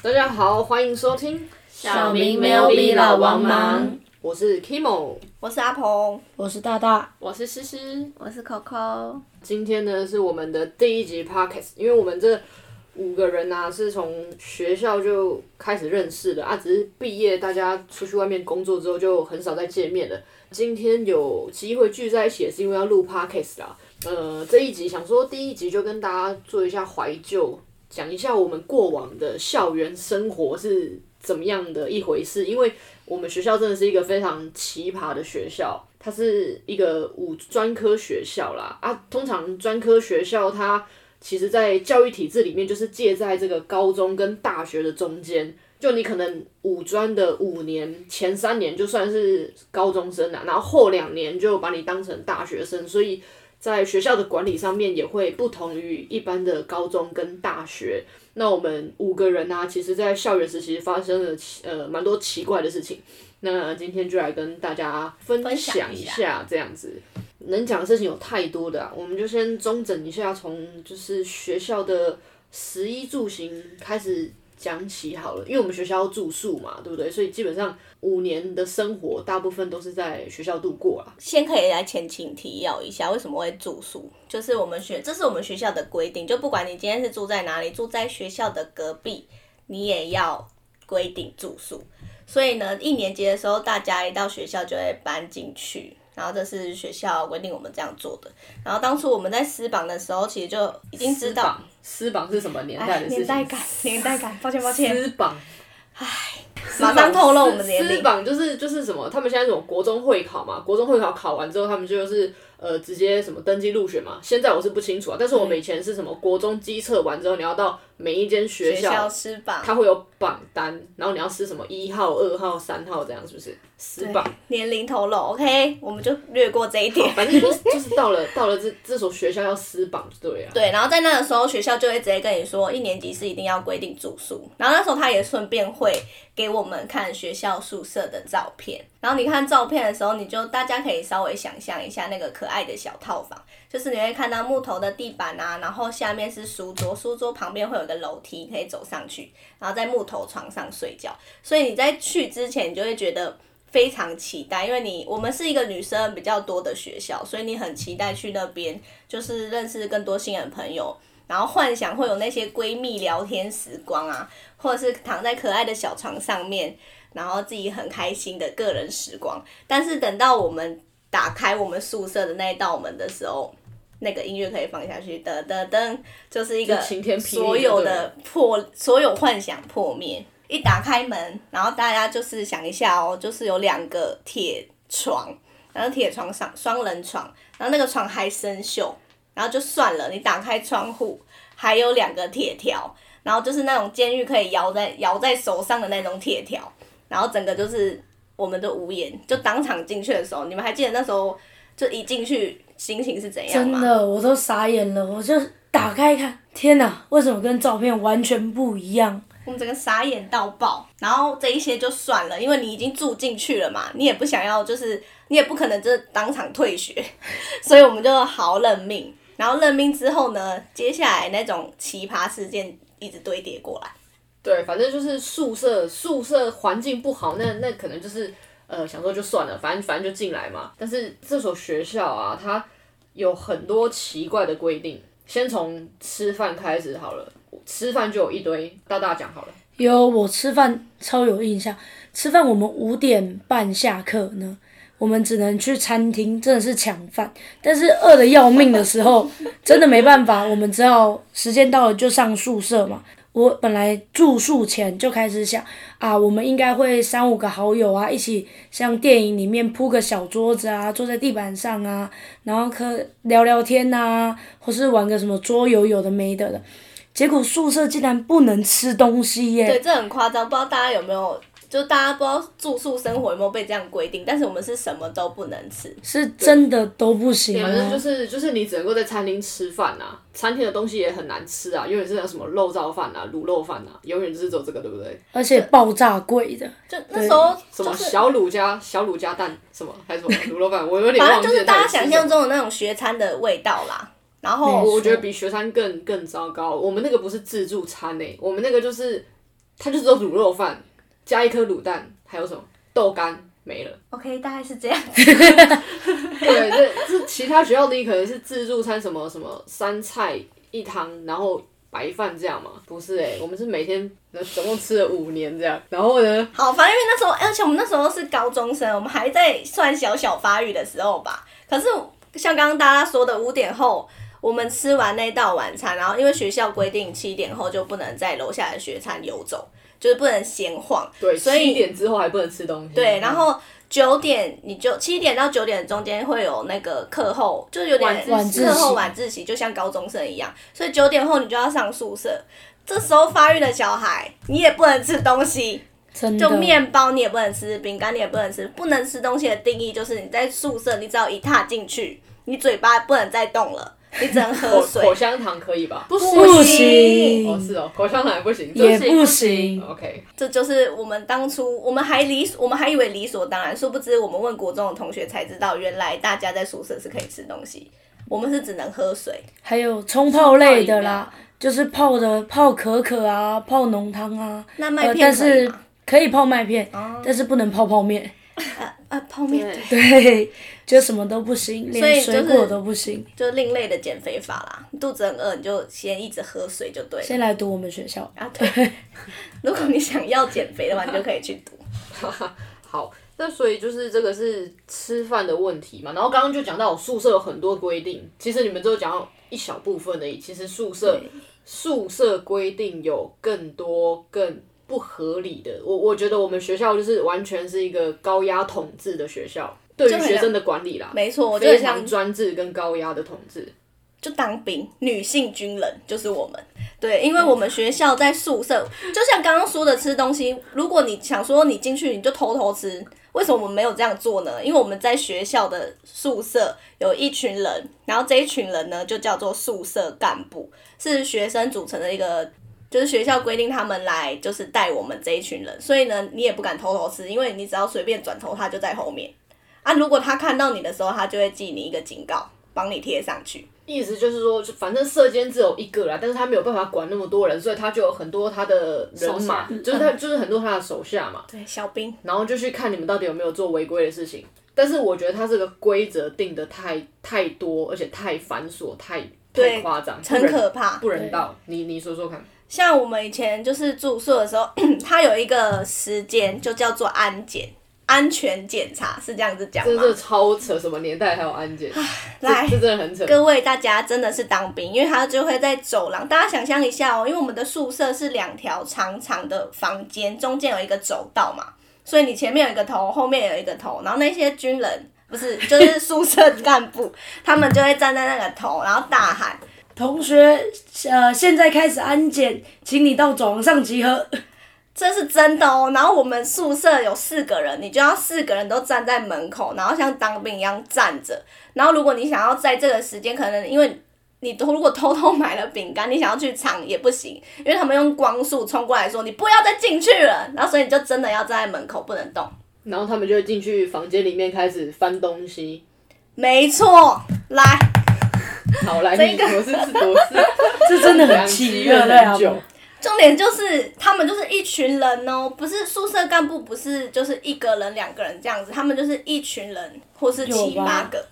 大家好，欢迎收听小明没有比老王忙，我是 Kimo。我是阿鹏，我是大大，我是诗诗，我是 Coco。今天呢是我们的第一集 Podcast，因为我们这五个人呢、是从学校就开始认识的啊，只是毕业大家出去外面工作之后就很少再见面了。今天有机会聚在一起，也是因为要录 Podcast 啦。呃，这一集想说第一集就跟大家做一下怀旧，讲一下我们过往的校园生活是怎么样的一回事，因为我们学校真的是一个非常奇葩的学校，它是一个五专科学校啦啊，通常专科学校它其实在教育体制里面就是介在这个高中跟大学的中间。就你可能五专的五年前三年就算是高中生啦，然后后两年就把你当成大学生，所以在学校的管理上面也会不同于一般的高中跟大学。那我们五个人呢、其实，在校园时期发生了奇呃蛮多奇怪的事情。那今天就来跟大家分享一下，这样子能讲的事情有太多的、我们就先中整一下，从就是学校的食衣住行开始讲起好了，因为我们学校要住宿嘛，对不对？所以基本上五年的生活大部分都是在学校度过啊。先可以来前情提要一下，为什么会住宿？就是我们学，这是我们学校的规定，就不管你今天是住在哪里，住在学校的隔壁，你也要规定住宿。所以呢，一年级的时候，大家一到学校就会搬进去，然后这是学校规定我们这样做的。然后当初我们在私榜的时候，其实就已经知道私榜是什么年代哎的事情？年代感，年代感，抱歉抱歉，私榜，马上透露我们年私龄。榜就是就是什么？他们现在什么国中会考嘛？国中会考考完之后，他们就是呃直接什么登记入学嘛？现在我是不清楚啊，但是我们以前是什么国中机测完之后，你要到每一间学学校它会有榜单，然后你要撕什么一号、二号、三号这样，是不是？私榜，年龄透露，OK，我们就略过这一点。反正就是 就是到了到了这这所学校要私榜就对了。对，然后在那个时候，学校就会直接跟你说，一年级是一定要规定住宿。然后那时候他也顺便会给我们看学校宿舍的照片。然后你看照片的时候，你就大家可以稍微想象一下那个可爱的小套房，就是你会看到木头的地板啊，然后下面是书桌，书桌旁边会有一个楼梯可以走上去，然后在木头床上睡觉。所以你在去之前，你就会觉得。非常期待，因为你我们是一个女生比较多的学校，所以你很期待去那边，就是认识更多新人朋友，然后幻想会有那些闺蜜聊天时光啊，或者是躺在可爱的小床上面，然后自己很开心的个人时光。但是等到我们打开我们宿舍的那一道门的时候，那个音乐可以放下去，噔噔噔，就是一个晴天霹雳所有的破，所有幻想破灭。一打开门，然后大家就是想一下哦，就是有两个铁床，然后铁床上双人床，然后那个床还生锈，然后就算了，你打开窗户还有两个铁条，然后就是那种监狱可以摇在摇在手上的那种铁条，然后整个就是我们的无言，就当场进去的时候，你们还记得那时候就一进去心情是怎样？真的我都傻眼了，我就打开一看，天哪，为什么跟照片完全不一样？我们整个傻眼到爆，然后这一些就算了，因为你已经住进去了嘛，你也不想要，就是你也不可能就是当场退学，所以我们就好认命。然后认命之后呢，接下来那种奇葩事件一直堆叠过来。对，反正就是宿舍宿舍环境不好，那那可能就是呃想说就算了，反正反正就进来嘛。但是这所学校啊，它有很多奇怪的规定。先从吃饭开始好了，吃饭就有一堆，大大讲好了。有我吃饭超有印象，吃饭我们五点半下课呢，我们只能去餐厅，真的是抢饭。但是饿的要命的时候，真的没办法，我们只好时间到了就上宿舍嘛。我本来住宿前就开始想啊，我们应该会三五个好友啊，一起像电影里面铺个小桌子啊，坐在地板上啊，然后可聊聊天呐、或是玩个什么桌游，有的没的的。结果宿舍竟然不能吃东西耶！对，这很夸张，不知道大家有没有，就大家不知道住宿生活有没有被这样规定，但是我们是什么都不能吃。是真的都不行反正就哦。是就是你只能够在餐厅吃饭啊，餐厅的东西也很难吃啊，永远是那什么肉燥饭啊、卤肉饭啊，永远就是走这个，对不对？而且爆炸贵的，就那时候什么小卤加小卤加蛋什么还是什么卤肉饭，我有点忘记反正就是大家想象中的那种学餐的味道啦。然后我觉得比学餐更更糟糕。我们那个不是自助餐诶、我们那个就是它就只有卤肉饭加一颗卤蛋，还有什么豆干没了。OK，大概是这样。对，这这其他学校的可能是自助餐，什么什么三菜一汤，然后白饭这样嘛？不是哎、我们是每天总共吃了五年这样，然后呢，好，反正因为那时候，而且我们那时候是高中生，我们还在算小小发育的时候吧。可是像刚刚大家说的，五点后我们吃完那道晚餐，然后因为学校规定七点后就不能在楼下的学餐游走，就是不能闲晃。对，所以七点之后还不能吃东西。对，然后九点你就七点到九点中间会有那个课后，就是有点晚自习课后晚自习，就像高中生一样，所以九点后你就要上宿舍。这时候发育的小孩，你也不能吃东西，就面包你也不能吃，饼干你也不能吃。不能吃东西的定义就是你在宿舍，你只要一踏进去，你嘴巴不能再动了，你只能喝水。口香糖可以吧？不不行，哦，是哦，口香糖也不行，也不行。OK。这就是我们当初我们还理我们还以为理所当然，殊不知我们问国中的同学才知道，原来大家在宿舍是可以吃东西，我们是只能喝水。还有冲泡类的啦，就是泡的泡可可啊，泡浓汤啊，那麦呃，片是？可以泡麦片，但是不能泡泡面。呃呃，泡面对对，就什么都不行，所以水果都不行。就另类的减肥法啦。肚子很饿，你就先一直喝水就对了。先来读我们学校，啊，对。如果你想要减肥的话，你就可以去读。好，那所以就是这个是吃饭的问题嘛。然后刚刚就讲到我宿舍有很多规定，其实你们只有讲到一小部分而已。其实宿舍宿舍规定有更多更不合理的。我我觉得我们学校就是完全是一个高压统治的学校，对于学生的管理啦，没错，我就非很像常专制跟高压的统治。就当兵，女性军人就是我们。对，因为我们学校在宿舍，就像刚刚说的吃东西，如果你想说你进去你就偷偷吃，为什么我们没有这样做呢？因为我们在学校的宿舍有一群人，然后这一群人呢就叫做宿舍干部，是学生组成的一个。就是学校规定他们来，就是带我们这一群人，所以呢，你也不敢偷偷吃，因为你只要随便转头，他就在后面啊。如果他看到你的时候，他就会记你一个警告，帮你贴上去。意思就是说，就反正射监只有一个啦，但是他没有办法管那么多人，所以他就有很多他的人马，就是他就是很多他的手下嘛，对，小兵。然后就去看你们到底有没有做违规的事情。但是我觉得他这个规则定的太太多，而且太繁琐，太太对夸张，很可怕。不人道。你你说说看，像我们以前就是住宿的时候，它有一个时间就叫做安检。安全检查是这样子讲吗？这这超扯，什么年代还有安检？来这这真的很扯。各位大家真的是当兵，因为他就会在走廊，大家想象一下哦，因为我们的宿舍是两条长长的房间，中间有一个走道嘛，所以你前面有一个头，后面有一个头，然后那些军人不是就是宿舍干部，他们就会站在那个头，然后大喊。同学，呃，现在开始安检，请你到走廊上集合。这是真的哦。然后我们宿舍有四个人，你就要四个人都站在门口，然后像当兵一样站着。然后如果你想要在这个时间，可能因为你都如果偷偷买了饼干，你想要去抢也不行，因为他们用光速冲过来说你不要再进去了。然后所以你就真的要站在门口不能动。然后他们就会进去房间里面开始翻东西。没错，来，好，来，这个。你我是是多是，这真的很两气，积怨对不对啊很？久。重点就是他们就是一群人哦，不是宿舍干部，不是就是一个人、两个人这样子，他们就是一群人或是七八个，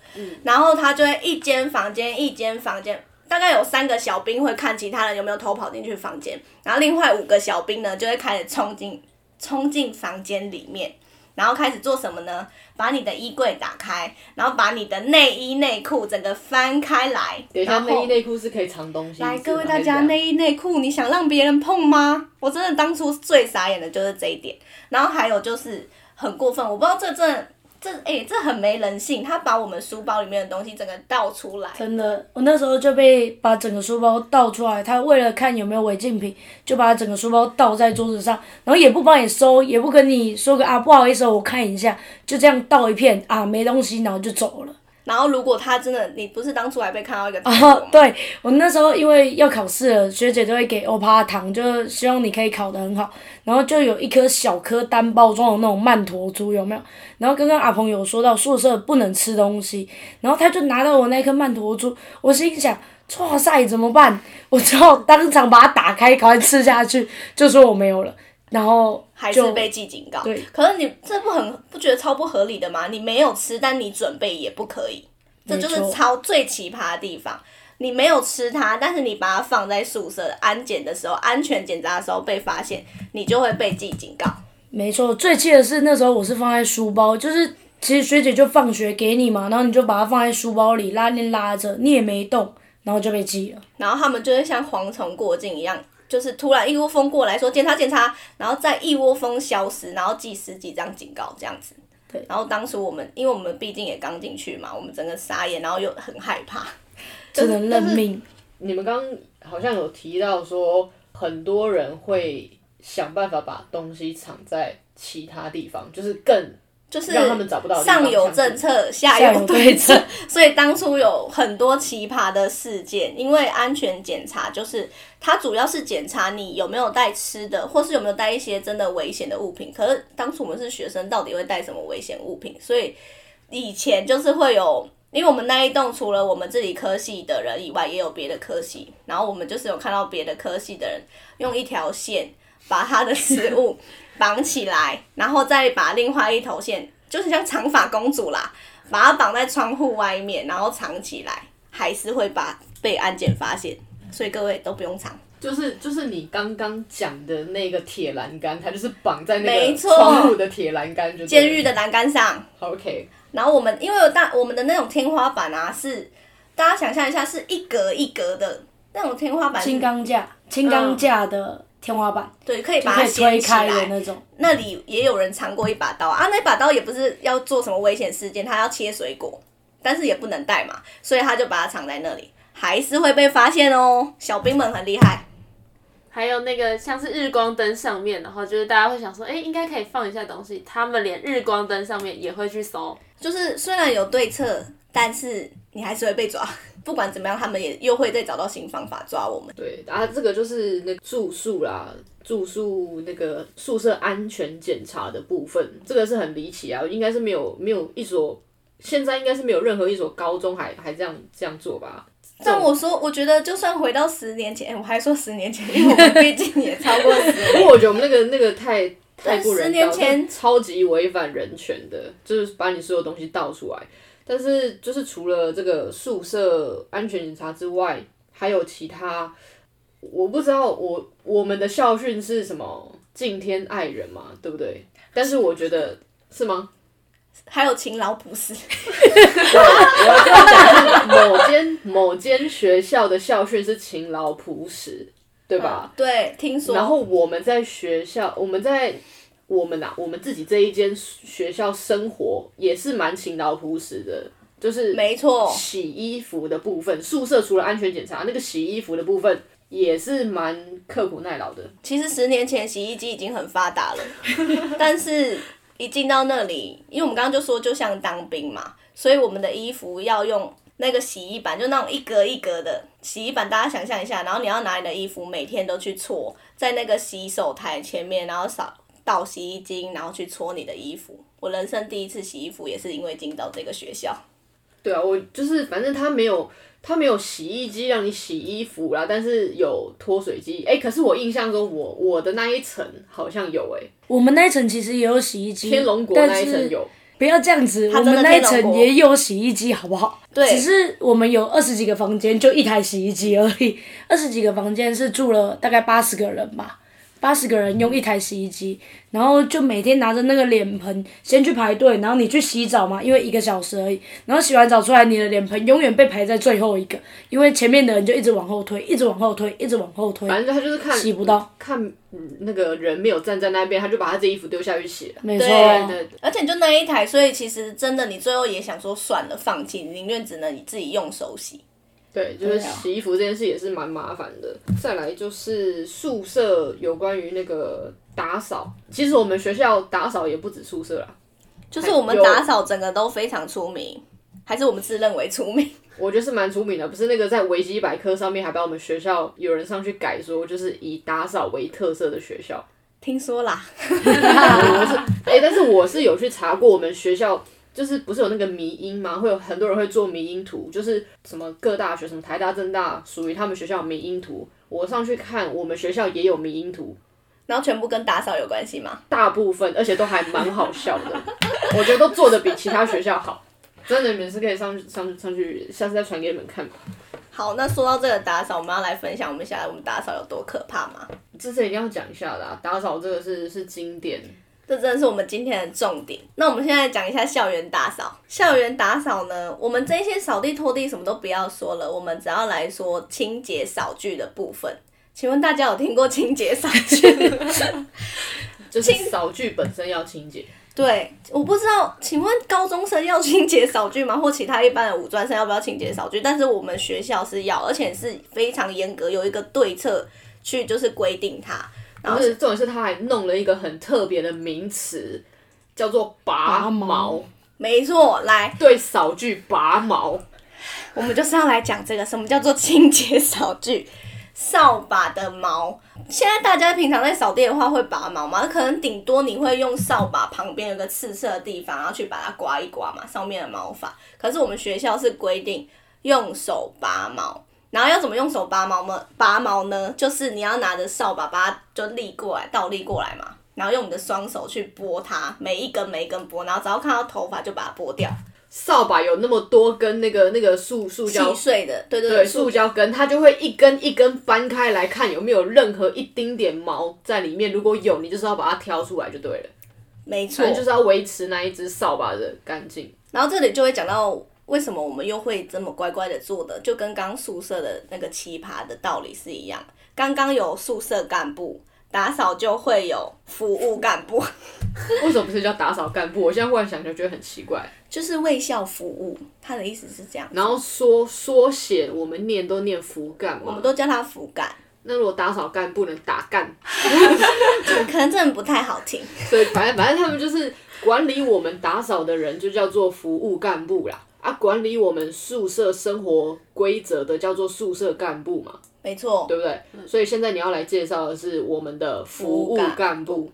然后他就会一间房间一间房间，大概有三个小兵会看其他人有没有偷跑进去房间，然后另外五个小兵呢就会开始冲进冲进房间里面，然后开始做什么呢？把你的衣柜打开，然后把你的内衣内裤整个翻开来，等一下，内衣内裤是可以藏东西。来，各位大家，内衣内裤，你想让别人碰吗？我真的当初最傻眼的就是这一点。然后还有就是很过分，我不知道这真的这哎、这很没人性，他把我们书包里面的东西整个倒出来。真的，我那时候就被把整个书包倒出来，他为了看有没有违禁品，就把整个书包倒在桌子上，然后也不帮你收，也不跟你说个啊不好意思，我看一下，就这样倒一片啊没东西，然后就走了。然后如果他真的，你不是当初还被看到一个啊糖果吗？，对我那时候因为要考试了，学姐就会给欧趴糖，就希望你可以考得很好。然后就有一颗小颗单包装的那种曼陀珠，有没有？然后刚刚阿鹏有说到宿舍不能吃东西，然后他就拿到我那颗曼陀珠，我心想，哇塞，怎么办？我只好当场把它打开，赶快吃下去，就说我没有了。然后还是被记警告。对，可是你这不很不觉得超不合理的吗？你没有吃，但你准备也不可以，这就是超最奇葩的地方。你没有吃它，但是你把它放在宿舍安检的时候、安全检查的时候被发现，你就会被记警告。没错，最气的是那时候我是放在书包，就是其实学姐就放学给你嘛，然后你就把它放在书包里拉链拉着，你也没动，然后就被记了。然后他们就会像蝗虫过境一样，就是突然一窝蜂过来说检查检查，然后再一窝蜂消失，然后记十几张警告这样子。对然后当时我们，因为我们毕竟也刚进去嘛，我们整个傻眼，然后又很害怕。只能认命。你们刚刚好像有提到说，很多人会想办法把东西藏在其他地方，就是更就是让他们找不到的地方上有政策，下下有有对对策策，所以当初有很多奇葩的事件。因为安全检查就是它主要是检查你有没有带吃的，或是有没有带一些真的危险的物品。可是当初我们是学生，到底会带什么危险物品？所以以前就是会有。因为我们那一栋除了我们这里科系的人以外，也有别的科系，然后我们就是有看到别的科系的人用一条线把他的食物绑起来，然后再把另外一头线，就是像长发公主啦，把它绑在窗户外面，然后藏起来，还是会把被安检发现。所以各位都不用藏。就是就是你刚刚讲的那个铁栏杆，它就是绑在那个没错窗户的铁栏杆，监狱的栏杆上，OK，然后我们因为有大我们的那种天花板啊，是大家想象一下，是一格一格的那种天花板是，轻钢架，轻钢架的天花板，对，可以把它掀。开的那种。那里也有人藏过一把刀啊，那把刀也不是要做什么危险事件，他要切水果，但是也不能带嘛，所以他就把它藏在那里，还是会被发现哦。小兵们很厉害，还有那个像是日光灯上面，然后就是大家会想说，哎、应该可以放一下东西，他们连日光灯上面也会去搜。就是虽然有对策，但是你还是会被抓。不管怎么样，他们也又会再找到新方法抓我们。对啊，这个就是那住宿啦，住宿那个宿舍安全检查的部分，这个是很离奇啊，应该是没有没有一所，现在应该是没有任何一所高中还还这样这样做吧。但我说，我觉得就算回到十年前，我还说十年前，因为我们毕竟也超过十 年。因为我觉得我们那个那个太太不人道，十年前超级违反人权的，就是把你所有东西倒出来。但是就是除了这个宿舍安全检查之外，还有其他，我不知道我我们的校训是什么“敬天爱人”嘛，对不对？但是我觉得是吗？还有勤劳朴实，对，我要这样讲是某间某间学校的校训是勤劳朴实，对吧？对，听说。然后我们在学校，我们在我们啊，我们自己这一间学校生活也是蛮勤劳朴实的，就是没错，洗衣服的部分，宿舍除了安全检查，那个洗衣服的部分也是蛮刻苦耐劳的。其实十年前洗衣机已经很发达了，但是一进到那里，因为我们刚刚就说就像当兵嘛，所以我们的衣服要用那个洗衣板，就那种一格一格的洗衣板，大家想象一下，然后你要拿你的衣服每天都去搓，在那个洗手台前面，然后扫倒洗衣精，然后去搓你的衣服。我人生第一次洗衣服也是因为进到这个学校，对啊，我就是反正他没有他没有洗衣机让你洗衣服啦，但是有脱水机。哎、可是我印象中我我的那一层好像有哎、我们那一层其实也有洗衣机，天龙国但那一层是有。不要这样子，我们那一层也有洗衣机，好不好？对只是我们有二十几个房间，就一台洗衣机而已。二十几个房间是住了大概八十个人吧，八十个人用一台洗衣机，然后就每天拿着那个脸盆先去排队，然后你去洗澡嘛，因为一个小时而已。然后洗完澡出来，你的脸盆永远被排在最后一个，因为前面的人就一直往后推，一直往后推，一直往后推，反正他就是看洗不到。看嗯那个人没有站在那边，他就把他这衣服丢下去洗了。没错，对对，而且就那一台，所以其实真的你最后也想说算了，放弃，宁愿只能你自己用手洗。对，就是洗衣服这件事也是蛮麻烦的。再来就是宿舍有关于那个打扫，其实我们学校打扫也不止宿舍啦，就是我们打扫整个都非常出名，还是我们自认为出名？我觉得是蛮出名的。不是那个在维基百科上面还把我们学校有人上去改说，就是以打扫为特色的学校。听说啦，我是哎、但是我是有去查过，我们学校就是不是有那个迷音吗？会有很多人会做迷音图，就是什么各大学，什么台大、政大，属于他们学校迷音图。我上去看，我们学校也有迷音图，然后全部跟打扫有关系吗？大部分，而且都还蛮好笑的，我觉得都做的比其他学校好。真的，你们是可以上去上上去，下次再传给你们看吧。好，那说到这个打扫，我们要来分享我们现在我们打扫有多可怕吗？这次一定要讲一下的、啊，打扫这个是是经典。这真的是我们今天的重点。那我们现在讲一下校园打扫。校园打扫呢，我们这些扫地、拖地什么都不要说了，我们只要来说清洁扫具的部分。请问大家有听过清洁扫具？就是扫具本身要清洁，对，我不知道，请问高中生要清洁扫具吗？或其他一般的五专生要不要清洁扫具？但是我们学校是要，而且是非常严格，有一个对策去就是规定它。然后是重点是他还弄了一个很特别的名词，叫做拔毛，没错，来，对扫具拔毛。我们就是要来讲这个，什么叫做清洁扫具？扫把的毛，现在大家平常在扫地的话会拔毛吗？可能顶多你会用扫把旁边有个刺色的地方，然后去把它刮一刮嘛，上面的毛发。可是我们学校是规定用手拔毛，然后要怎么用手拔毛呢？拔毛呢，就是你要拿着扫把把它就立过来，倒立过来嘛，然后用你的双手去拨它，每一根每一根拨，然后只要看到头发就把它拨掉，扫把有那么多根那个那个塑塑胶细碎的，对对对，塑胶根，它就会一根一根翻开来看有没有任何一丁点毛在里面。如果有，你就是要把它挑出来就对了。没错，就是要维持那一只扫把的干净。然后这里就会讲到为什么我们又会这么乖乖的做的，就跟刚宿舍的那个奇葩的道理是一样。刚刚有宿舍干部打扫，就会有服务干部，为什么不是叫打扫干部？我现在忽然想就觉得很奇怪。就是为校服务。他的意思是这样，然后缩缩写，我们念都念服干嘛我们？都叫他服干，那如果打扫干部能打干，可能真的不太好听。所以反正反正他们就是管理我们打扫的人，就叫做服务干部啦。啊，管理我们宿舍生活规则的叫做宿舍干部嘛，没错，对不对？所以现在你要来介绍的是我们的服务干部。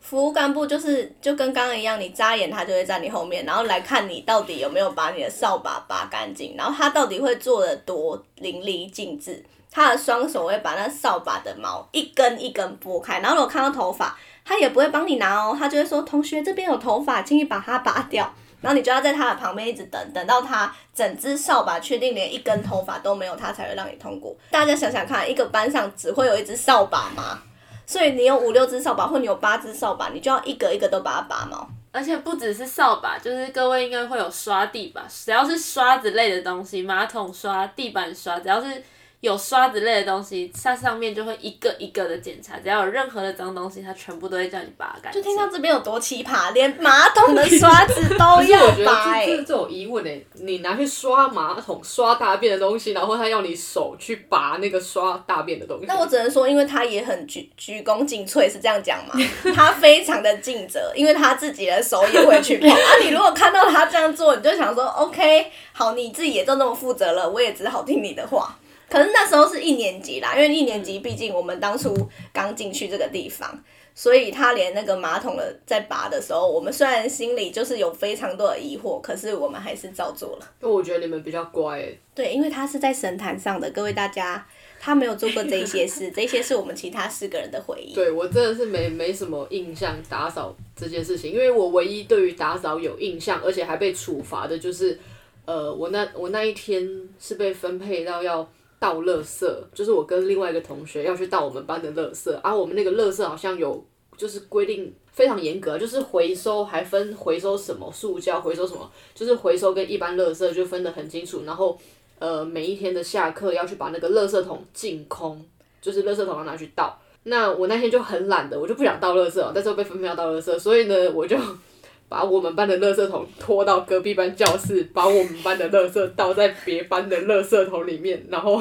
服务干部就是就跟刚刚一样，你眨眼他就会在你后面，然后来看你到底有没有把你的扫把拔干净，然后他到底会做的多淋漓尽致。他的双手会把那扫把的毛一根一根拨开，然后如果看到头发，他也不会帮你拿哦，他就会说：“同学这边有头发，请你把它拔掉。”然后你就要在他的旁边一直等，等到他整只扫把确定连一根头发都没有，他才会让你通过。大家想想看，一个班上只会有一只扫把吗？所以你有五六只扫把，或你有八只扫把，你就要一个一个都把它拔毛。而且不只是扫把，就是各位应该会有刷地吧？只要是刷子类的东西，马桶刷、地板刷，只要是有刷子类的东西，它上面就会一个一个的检查，只要有任何的脏东西，它全部都会叫你拔干净。就听到这边有多奇葩，连马桶的 刷子都要觉拔、欸得这这。这种疑问哎、你拿去刷马桶、刷大便的东西，然后他要你手去拔那个刷大便的东西，那我只能说，因为他也很鞠鞠躬尽瘁，是这样讲吗？他非常的尽责，因为他自己的手也会去碰。啊，你如果看到他这样做，你就想说，OK，好，你自己也就那么负责了，我也只好听你的话。可是那时候是一年级啦，因为一年级毕竟我们当初刚进去这个地方，所以他连那个马桶的在拔的时候，我们虽然心里就是有非常多的疑惑，可是我们还是照做了。因为我觉得你们比较乖哎、对，因为他是在神坛上的，各位大家，他没有做过这些事，这些是我们其他四个人的回忆。对我真的是没没什么印象打扫这件事情，因为我唯一对于打扫有印象，而且还被处罚的就是，呃，我那我那一天是被分配到要倒垃圾，就是我跟另外一个同学要去倒我们班的垃圾，而、我们那个垃圾好像有就是规定非常严格，就是回收还分回收什么塑胶，回收什么，就是回收跟一般垃圾就分得很清楚，然后呃每一天的下课要去把那个垃圾桶净空，就是垃圾桶要拿去倒。那我那天就很懒的，我就不想倒垃圾，但是我被分配要倒垃圾，所以呢，我就把我们班的垃圾桶拖到隔壁班教室，把我们班的垃圾倒在别班的垃圾桶里面，然后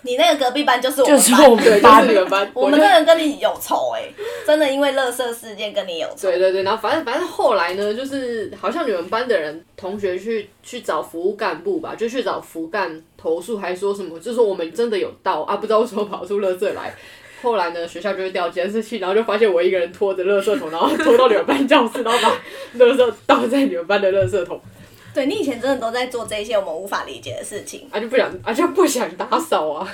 你那个隔壁班就是我们班，就是我们对，就班是你们班，就我们真的跟你有仇哎、真的因为乐色事件跟你有仇。对对对，然后反正反正后来呢，就是好像你们班的人同学去去找服务干部吧，就去找服干投诉，还说什么，就说我们真的有到啊，不知道为什么跑出垃圾来。后来呢，学校就会调监视器，然后就发现我一个人拖着垃圾桶，然后拖到你们班教室，然后把垃圾倒在你们班的垃圾桶，对你以前真的都在做这些我们无法理解的事情。啊就不想啊就不想打扫啊。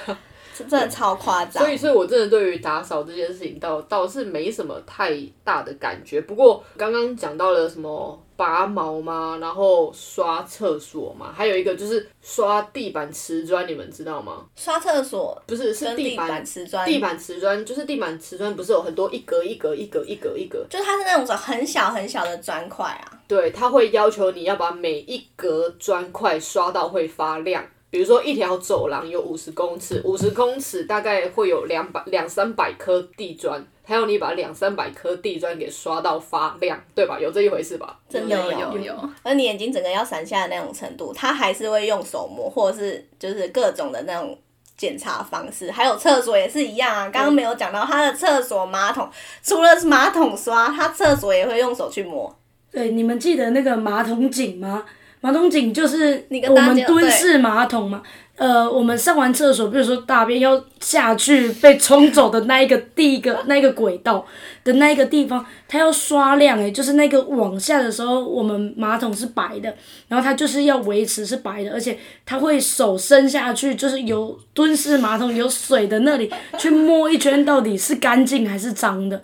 真的超夸张所。以，所以我真的对于打扫这件事情倒倒是没什么太大的感觉。不过刚刚讲到了什么拔毛嘛，然后刷厕所嘛，还有一个就是刷地板瓷砖，你们知道吗？刷厕所不是，是地板瓷砖，地板瓷砖，就是地板瓷砖，不是有很多一格一格一格一格一格，就是它是那种很小很小的砖块啊。对，它会要求你要把每一格砖块刷到会发亮。比如说一条走廊有五十公尺，五十公尺大概会有两百两三百颗地砖，还有你把两三百颗地砖给刷到发亮，对吧？有这一回事吧？真的有有有，而你眼睛整个要闪瞎的那种程度，他还是会用手摸，或者是就是各种的那种检查方式。还有厕所也是一样啊，刚刚没有讲到，他的厕所马桶除了是马桶刷，他厕所也会用手去摸。对，你们记得那个马桶井吗？马桶井就是我们蹲式马桶嘛。呃，我们上完厕所，比如说大便要下去被冲走的那一个 第一个那一个轨道的那一个地方，它要刷亮诶、就是那个往下的时候，我们马桶是白的，然后它就是要维持是白的，而且它会手伸下去，就是有蹲式马桶有水的那里去摸一圈，到底是干净还是脏的。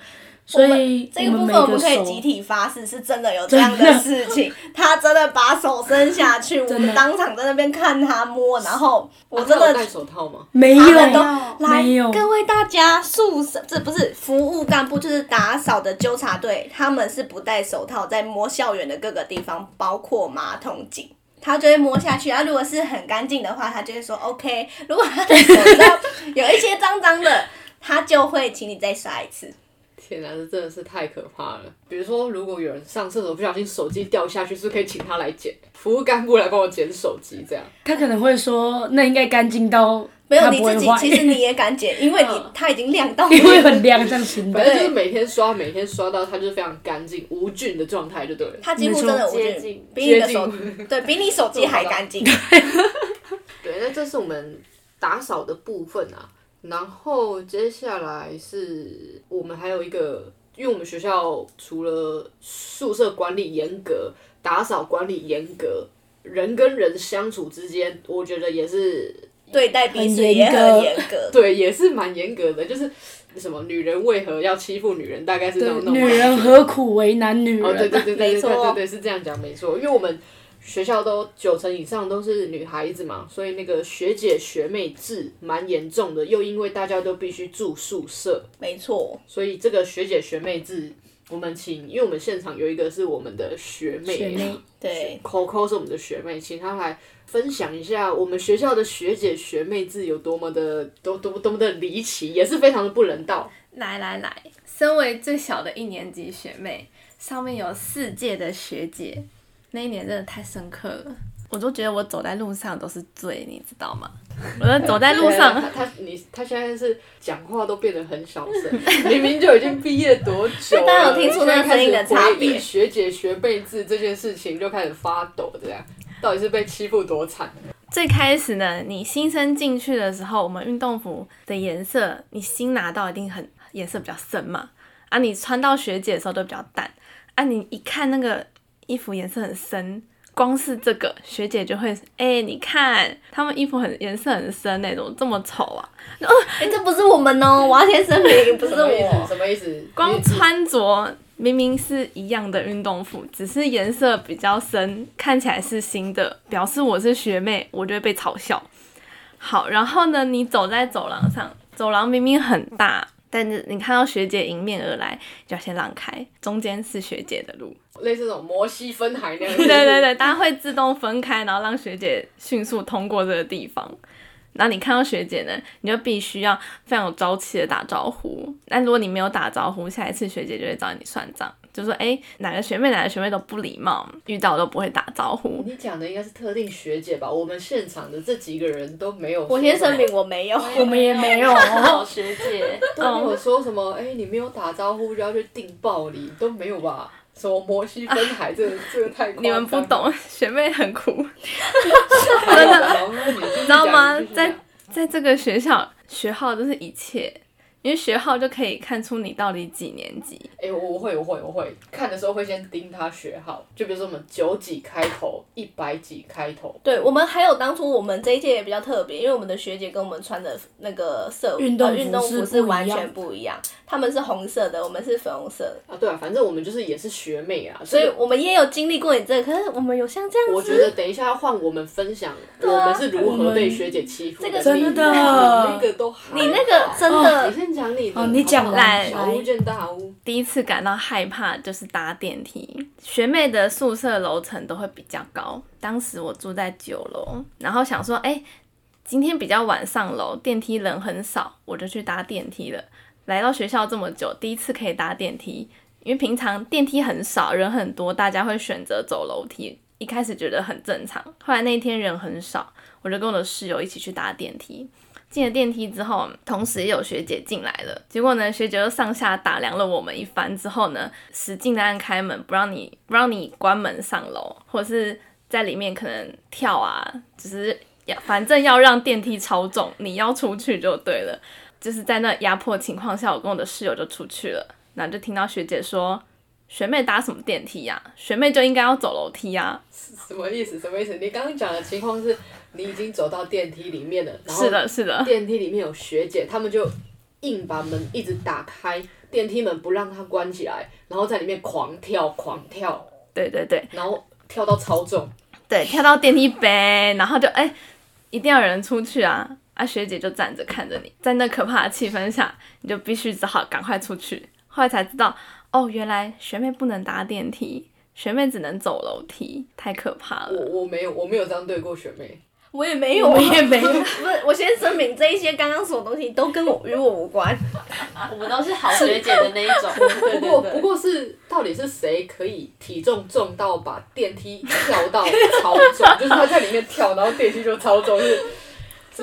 所以这个部分我们可以集体发誓，是真的有这样的事情。他真的把手伸下去，我们当场在那边看他摸，然后我真的戴手套吗？没有他们都来没有，各位大家，宿舍这不是服务干部，就是打扫的纠察队，他们是不戴手套在摸校园的各个地方，包括马桶井。他就会摸下去，然后如果是很干净的话，他就会说 OK。如果他的手上 有一些脏脏的，他就会请你再刷一次。天哪，这真的是太可怕了！比如说，如果有人上厕所不小心手机掉下去，是不是可以请他来捡，服务干部来帮我捡手机，这样。他可能会说，那应该干净到没有你自己，其实你也敢捡，因为你嗯它已经亮到 因为很亮，这样行的。反正就是每天刷，每天刷到它就是非常干净无菌的状态，就对了。它几乎真的无菌接近，比你的手近 对比你手机还干净。对，那这是我们打扫的部分啊。然后接下来是我们还有一个，因为我们学校除了宿舍管理严格、打扫管理严格，人跟人相处之间，我觉得也是对待彼此严也很格严格。对，也是蛮严格的。就是什么女人为何要欺负女人，大概是这种女人何苦为难女人？哦，对对对对对，是这样讲没错。因为我们学校都九成以上都是女孩子嘛，所以那个学姐学妹制蛮严重的。又因为大家都必须住宿舍，没错，所以这个学姐学妹制，我们请，因为我们现场有一个是我们的学妹，学妹对，Coco 是我们的学妹，请她来分享一下我们学校的学姐学妹制有多么的多多多么的离奇，也是非常的不人道。来来来，身为最小的一年级学妹，上面有四届的学姐，那一年真的太深刻了。我都觉得我走在路上都是醉，你知道吗？我在走在路上，他他你他现在是讲话都变得很小声，明明就已经毕业多久了，大家有听出那个声音的差别现在开始回忆学姐学妹制这件事情就开始发抖，这样到底是被欺负多惨？最开始呢，你新生进去的时候，我们运动服的颜色，你新拿到一定很颜色比较深嘛。啊，你穿到学姐的时候都比较淡。啊，你一看那个衣服颜色很深，光是这个学姐就会，哎、你看他们衣服很颜色很深那种，这么丑啊！哦 哎、这不是我们哦，我要先声明，不是？我。什么意思？光穿着明明是一样的运动服，只是颜色比较深，看起来是新的，表示我是学妹，我就会被嘲笑。好，然后呢，你走在走廊上，走廊明明很大，但是你看到学姐迎面而来，就要先让开，中间是学姐的路。类似那种摩西分海那样，对对对，大家会自动分开，然后让学姐迅速通过这个地方。然后你看到学姐呢，你就必须要非常有朝气的打招呼。那如果你没有打招呼，下一次学姐就会找你算账，就说哎哪个学妹哪个学妹都不礼貌，遇到都不会打招呼。你讲的应该是特定学姐吧？我们现场的这几个人都没有。我先声明，我没有。我们也没有。学姐，都没有说什么，哎、你没有打招呼就要去定暴力，都没有吧？什么摩西分海，这个 这个太你们不懂，学妹很苦，真的，你知道吗？在在这个学校学号就是一切，因为学号就可以看出你到底几年级。哎、我我会我会我会看的时候会先盯他学号，就比如说我们九几开头，一百几开头，对我们还有当初我们这一届也比较特别，因为我们的学姐跟我们穿的那个色运动服呃运动服是完全不一样，他们是红色的，我们是粉红色的，啊，对啊，反正我们就是也是学妹啊，所以我们也有经历过你这个，可是我们有像这样子，我觉得等一下要换我们分享，我们是如何被学姐欺负这个你。真的。你那个都还你那个真的。你先讲你的，哦你讲来。小巫见大巫，第一次感到害怕就是搭电梯。学妹的宿舍楼层都会比较高，当时我住在九楼，然后想说，哎、今天比较晚上楼，电梯人很少，我就去搭电梯了。来到学校这么久，第一次可以搭电梯，因为平常电梯很少，人很多，大家会选择走楼梯。一开始觉得很正常，后来那一天人很少，我就跟我的室友一起去搭电梯。进了电梯之后，同时也有学姐进来了。结果呢，学姐就上下打量了我们一番之后呢，使劲的按开门，不让你不让你关门上楼，或者是在里面可能跳啊，只是要反正要让电梯超重，你要出去就对了。就是在那压迫情况下，我跟我的室友就出去了，然后就听到学姐说：“学妹搭什么电梯呀、学妹就应该要走楼梯呀、什么意思？什么意思？你刚刚讲的情况是，你已经走到电梯里面了，然后是的，是的，电梯里面有学姐，他们就硬把门一直打开，电梯门不让它关起来，然后在里面狂跳狂跳，对对对。然后跳到超重，对，跳到电梯呗，然后就哎、一定要有人出去啊！啊，学姐就站着看着你，在那可怕的气氛下，你就必须只好赶快出去。后来才知道，哦，原来学妹不能搭电梯，学妹只能走楼梯，太可怕了。我我没有我没有这样对过学妹，我也没有、我也没有 不是，我先声明，这一些刚刚所有东西都跟我与我无关。我们都是好学姐的那一种。不过。不过是到底是谁可以体重重到把电梯跳到超重，就是他在里面跳，然后电梯就超重，是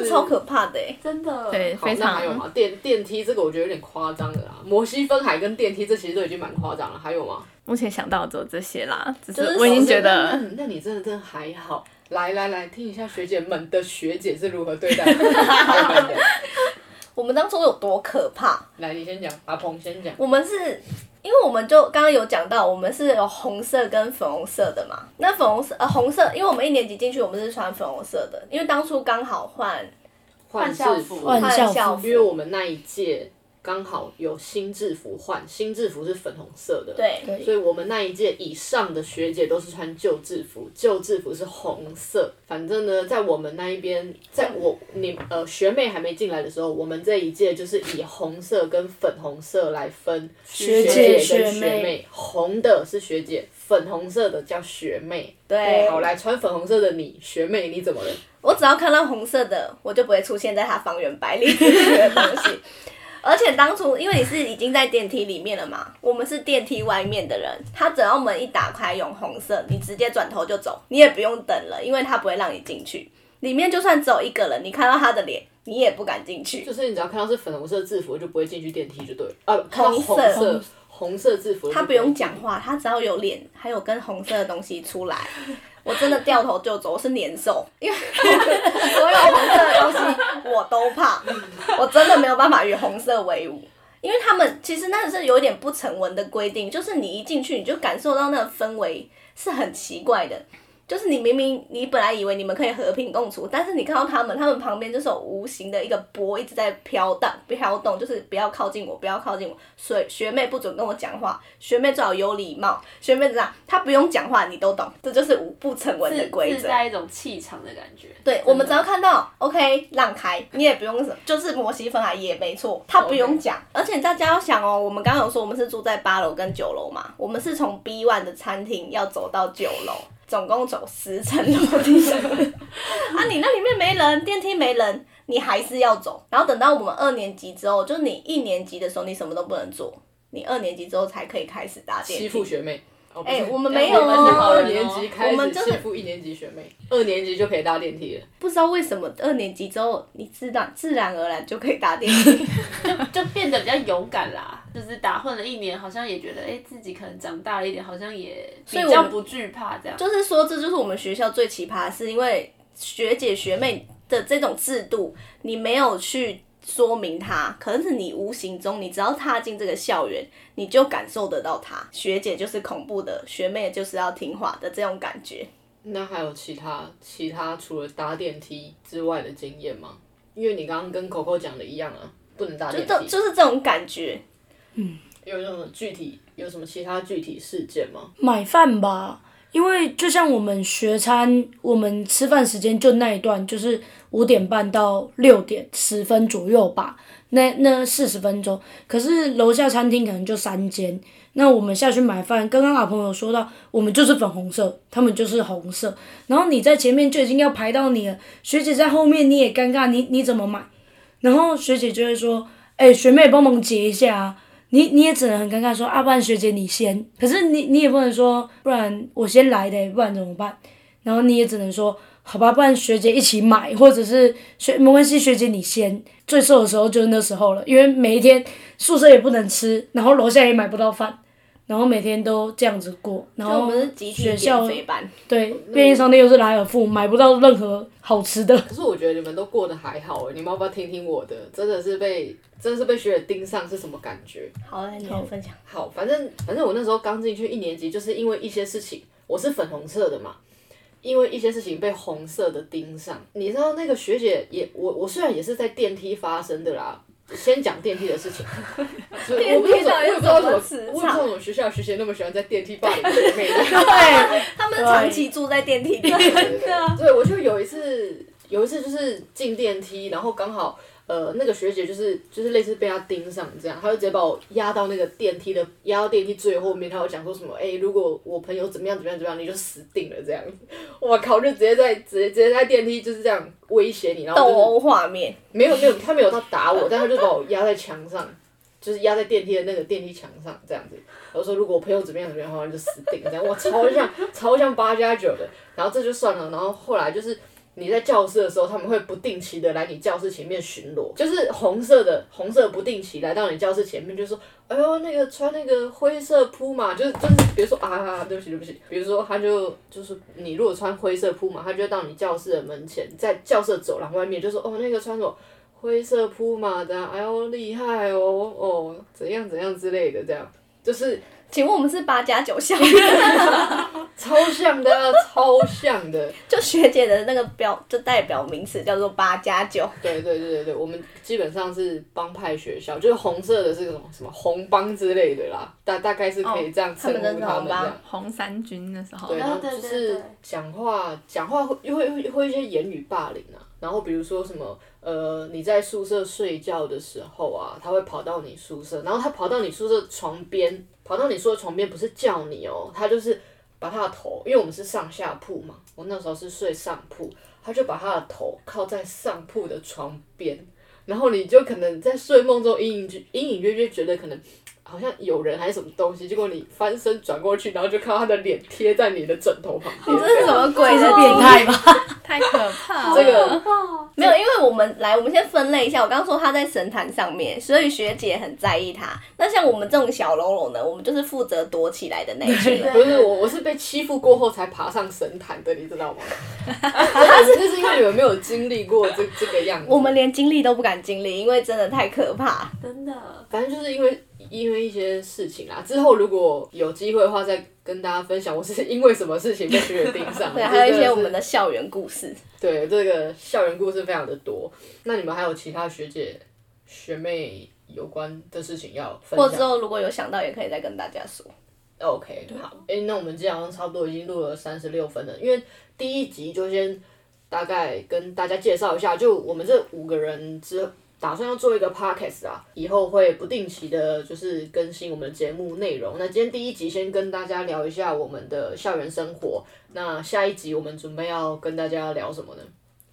这超可怕的哎！真的。对，好，非常那还有吗？电电梯这个我觉得有点夸张的啦，摩西分海跟电梯这其实都已经蛮夸张了，还有吗？目前想到的只有这些啦，只是是我已经觉那得那那你真的真的还好。来来来，听一下学姐们的学姐是如何对待 的。我们当初有多可怕。来，你先讲，阿鹏先讲。我们是因为我们就刚刚有讲到，我们是有红色跟粉红色的嘛。那粉红色呃红色，因为我们一年级进去，我们是穿粉红色的，因为当初刚好换换校服，换校服。因为我们那一届刚好有新制服换，新制服是粉红色的，，对对所以我们那一届以上的学姐都是穿旧制服，旧制服是红色。反正呢，在我们那一边，在我你呃学妹还没进来的时候，我们这一届就是以红色跟粉红色来分学姐姐跟学学妹红的是学姐，粉红色的叫学妹。对。好，来穿粉红色的你，学妹你怎么了？我只要看到红色的，我就不会出现在他方圆百里之内的东西。而且当初因为你是已经在电梯里面了嘛，我们是电梯外面的人，他只要门一打开用红色，你直接转头就走，你也不用等了，因为他不会让你进去。里面就算只有一个人，你看到他的脸，你也不敢进去。就是你只要看到是粉红色制服，就不会进去电梯，就对了。啊，看到红色红色制服，他不用讲。话，他只要有脸，还有跟红色的东西出来，我真的掉头就走。我是年兽，因为所有红色的东西我都怕，我真的没有办法与红色为伍。因为他们其实那是有点不成文的规定，就是你一进去你就感受到那个氛围是很奇怪的。就是你明明你本来以为你们可以和平共处，但是你看到他们，他们旁边就是有无形的一个波一直在飘荡、飘动，就是不要靠近我，不要靠近我。所以学妹不准跟我讲话，学妹最好有礼貌，学妹怎样，她不用讲话你都懂，这就是无不成文的自规则。自带一种气场的感觉。对，我们只要看到 OK 让开，你也不用什么，就是摩西分海也没错，他不用讲。而且大家要想哦，我们刚刚有说我们是住在八楼跟九楼嘛，我们是从 B one 的餐厅要走到九楼，总共走十层楼梯。啊，你那里面没人，电梯没人，你还是要走。然后等到我们二年级之后，就你一年级的时候，你什么都不能做，你二年级之后才可以开始搭电梯。欺负学妹。哦不是哎我们没有哦二年级开始我们就是欺负一年级学妹，二年级就可以搭电梯了。不知道为什么二年级之后，你自然自然而然就可以搭电梯。就就变得比较勇敢啦，就是打混了一年，好像也觉得哎、自己可能长大了一点，好像也比所以我们较不惧怕这样。就是说，这就是我们学校最奇葩的是，因为学姐学妹的这种制度，你没有去说明它，可是你无形中，你只要踏进这个校园，你就感受得到它。学姐就是恐怖的，学妹就是要听话的这种感觉。那还有其他其他除了搭电梯之外的经验吗？因为你刚刚跟 Coco 讲的一样啊，不能搭就这电梯。就是这种感觉。嗯有什么具体有什么其他具体事件吗？买饭吧，因为就像我们学餐，我们吃饭时间就那一段，就是五点半到六点十分左右吧，那那四十分钟。可是楼下餐厅可能就三间，那我们下去买饭，刚刚老朋友说到，我们就是粉红色，他们就是红色，然后你在前面就已经要排到你了，学姐在后面你也尴尬，你你怎么买？然后学姐就会说，哎、学妹帮忙结一下啊。你你也只能很尴尬说啊，不然学姐你先。可是你你也不能说，不然我先来的，不然怎么办？然后你也只能说，好吧，不然学姐一起买，或者是学没关系，学姐你先。最瘦的时候就是那时候了，因为每一天宿舍也不能吃，然后楼下也买不到饭，然后每天都这样子过。然后我们是集体减学校肥班，对便利商店又是莱尔富，买不到任何好吃的。可是我觉得你们都过得还好哎，你们要不要听听我的？真的是被真的是被学姐盯上是什么感觉？好，来你来分享。好，反正反正我那时候刚进去一年级，就是因为一些事情，我是粉红色的嘛，因为一些事情被红色的盯上。你知道那个学姐也，我我虽然也是在电梯发生的啦。先讲电梯的事情，就我不知道为什么，我也不知道为什么，我也不知道为什么学校学姐那么喜欢在电梯霸凌学妹。对，他们长期住在电梯里，对，我就有一次，有一次就是进电梯，然后刚好呃那个学姐就是就是类似被他盯上这样，他就直接把我压到那个电梯的压到电梯最后面，他有讲说什么，哎、如果我朋友怎么样怎么样怎么样，你就死定了这样子。我靠，就直接在直接直接在电梯就是这样威胁你，然后就是斗殴画面。没有没有，他没有他打我，但他就把我压在墙上，就是压在电梯的那个电梯墙上这样子。然后说如果我朋友怎么样怎么样的话，就死定了这样。我，超像超像八加九的。然后这就算了，然后后来就是你在教室的时候，他们会不定期的来你教室前面巡逻，就是红色的红色不定期来到你教室前面，就说哎呦那个穿那个灰色铺嘛，就是就是比如说啊对不起对不起，比如说他就就是你如果穿灰色铺嘛，他就到你教室的门前，在教室走廊外面就说哦那个穿什么。灰色铺马的，哎呦厉害哦哦，怎样怎样之类的，这样就是请问我们是八加九校，超像的啊，超像的。就学姐的那个标就代表名词叫做八加九。对对对对对，我们基本上是帮派学校，就是红色的是什么什么红帮之类的啦，大大概是可以这样称呼他们的他们红帮这样。红三军那时候，对，然后对对就是对讲话讲话会会会会一些言语霸凌啊，然后比如说什么呃你在宿舍睡觉的时候啊，他会跑到你宿舍，然后他跑到你宿舍床边，跑到你睡的床边不是叫你哦，他就是把他的头，因为我们是上下铺嘛，我那时候是睡上铺，他就把他的头靠在上铺的床边，然后你就可能在睡梦中隐隐隐隐约约觉得可能。好像有人还是什么东西，结果你翻身转过去，然后就看到他的脸贴在你的枕头旁边。这是什么鬼是变态吧？太可怕了。这个没有，因为我们来，我们先分类一下。我刚刚说他在神坛上面，所以学姐很在意他。那像我们这种小喽啰呢，我们就是负责躲起来的那一群人。不是我，我是被欺负过后才爬上神坛的，你知道吗？那是就是因为你们没有经历过这这个样子。我们连经历都不敢经历，因为真的太可怕。真的，反正就是因为因为一些事情啊，之后如果有机会的话，再跟大家分享我是因为什么事情被学姐盯上。对，还有一些我们的校园故事。对这个校园故事非常的多。那你们还有其他学姐学妹有关的事情要分或之后如果有想到，也可以再跟大家说。？OK，好，哎、那我们今天好像差不多已经录了三十六分了，因为第一集就先大概跟大家介绍一下，就我们这五个人之打算要做一个 podcast 啊，以后会不定期的，就是更新我们的节目内容。那今天第一集先跟大家聊一下我们的校园生活，那下一集我们准备要跟大家聊什么呢？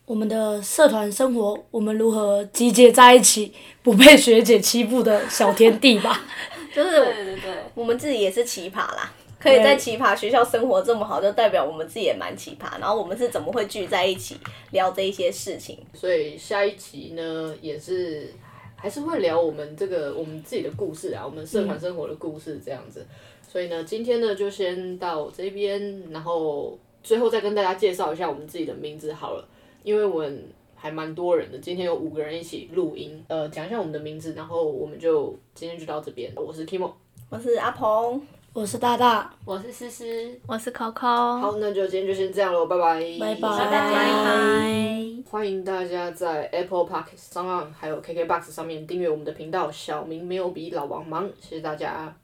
我们的社团生活，我们如何集结在一起，不被学姐欺负的小天地吧？就是对对对，我们自己也是奇葩啦，可以在奇葩学校生活这么好，就代表我们自己也蛮奇葩。然后我们是怎么会聚在一起聊这一些事情？所以下一集呢，也是还是会聊我们这个我们自己的故事啊，我们社团生活的故事这样子。所以呢，今天呢就先到这边，然后最后再跟大家介绍一下我们自己的名字好了，因为我们还蛮多人的。今天有五个人一起录音，呃，讲一下我们的名字，然后我们就今天就到这边。我是 Kimo，我是阿鹏，我是大大，我是思思，我是 Coco，好，那就今天就先这样喽，拜拜，拜拜大家拜。欢迎大家在 Apple Podcast 上岸还有 KKBox 上面订阅我们的频道。小明没有比老王忙，谢谢大家。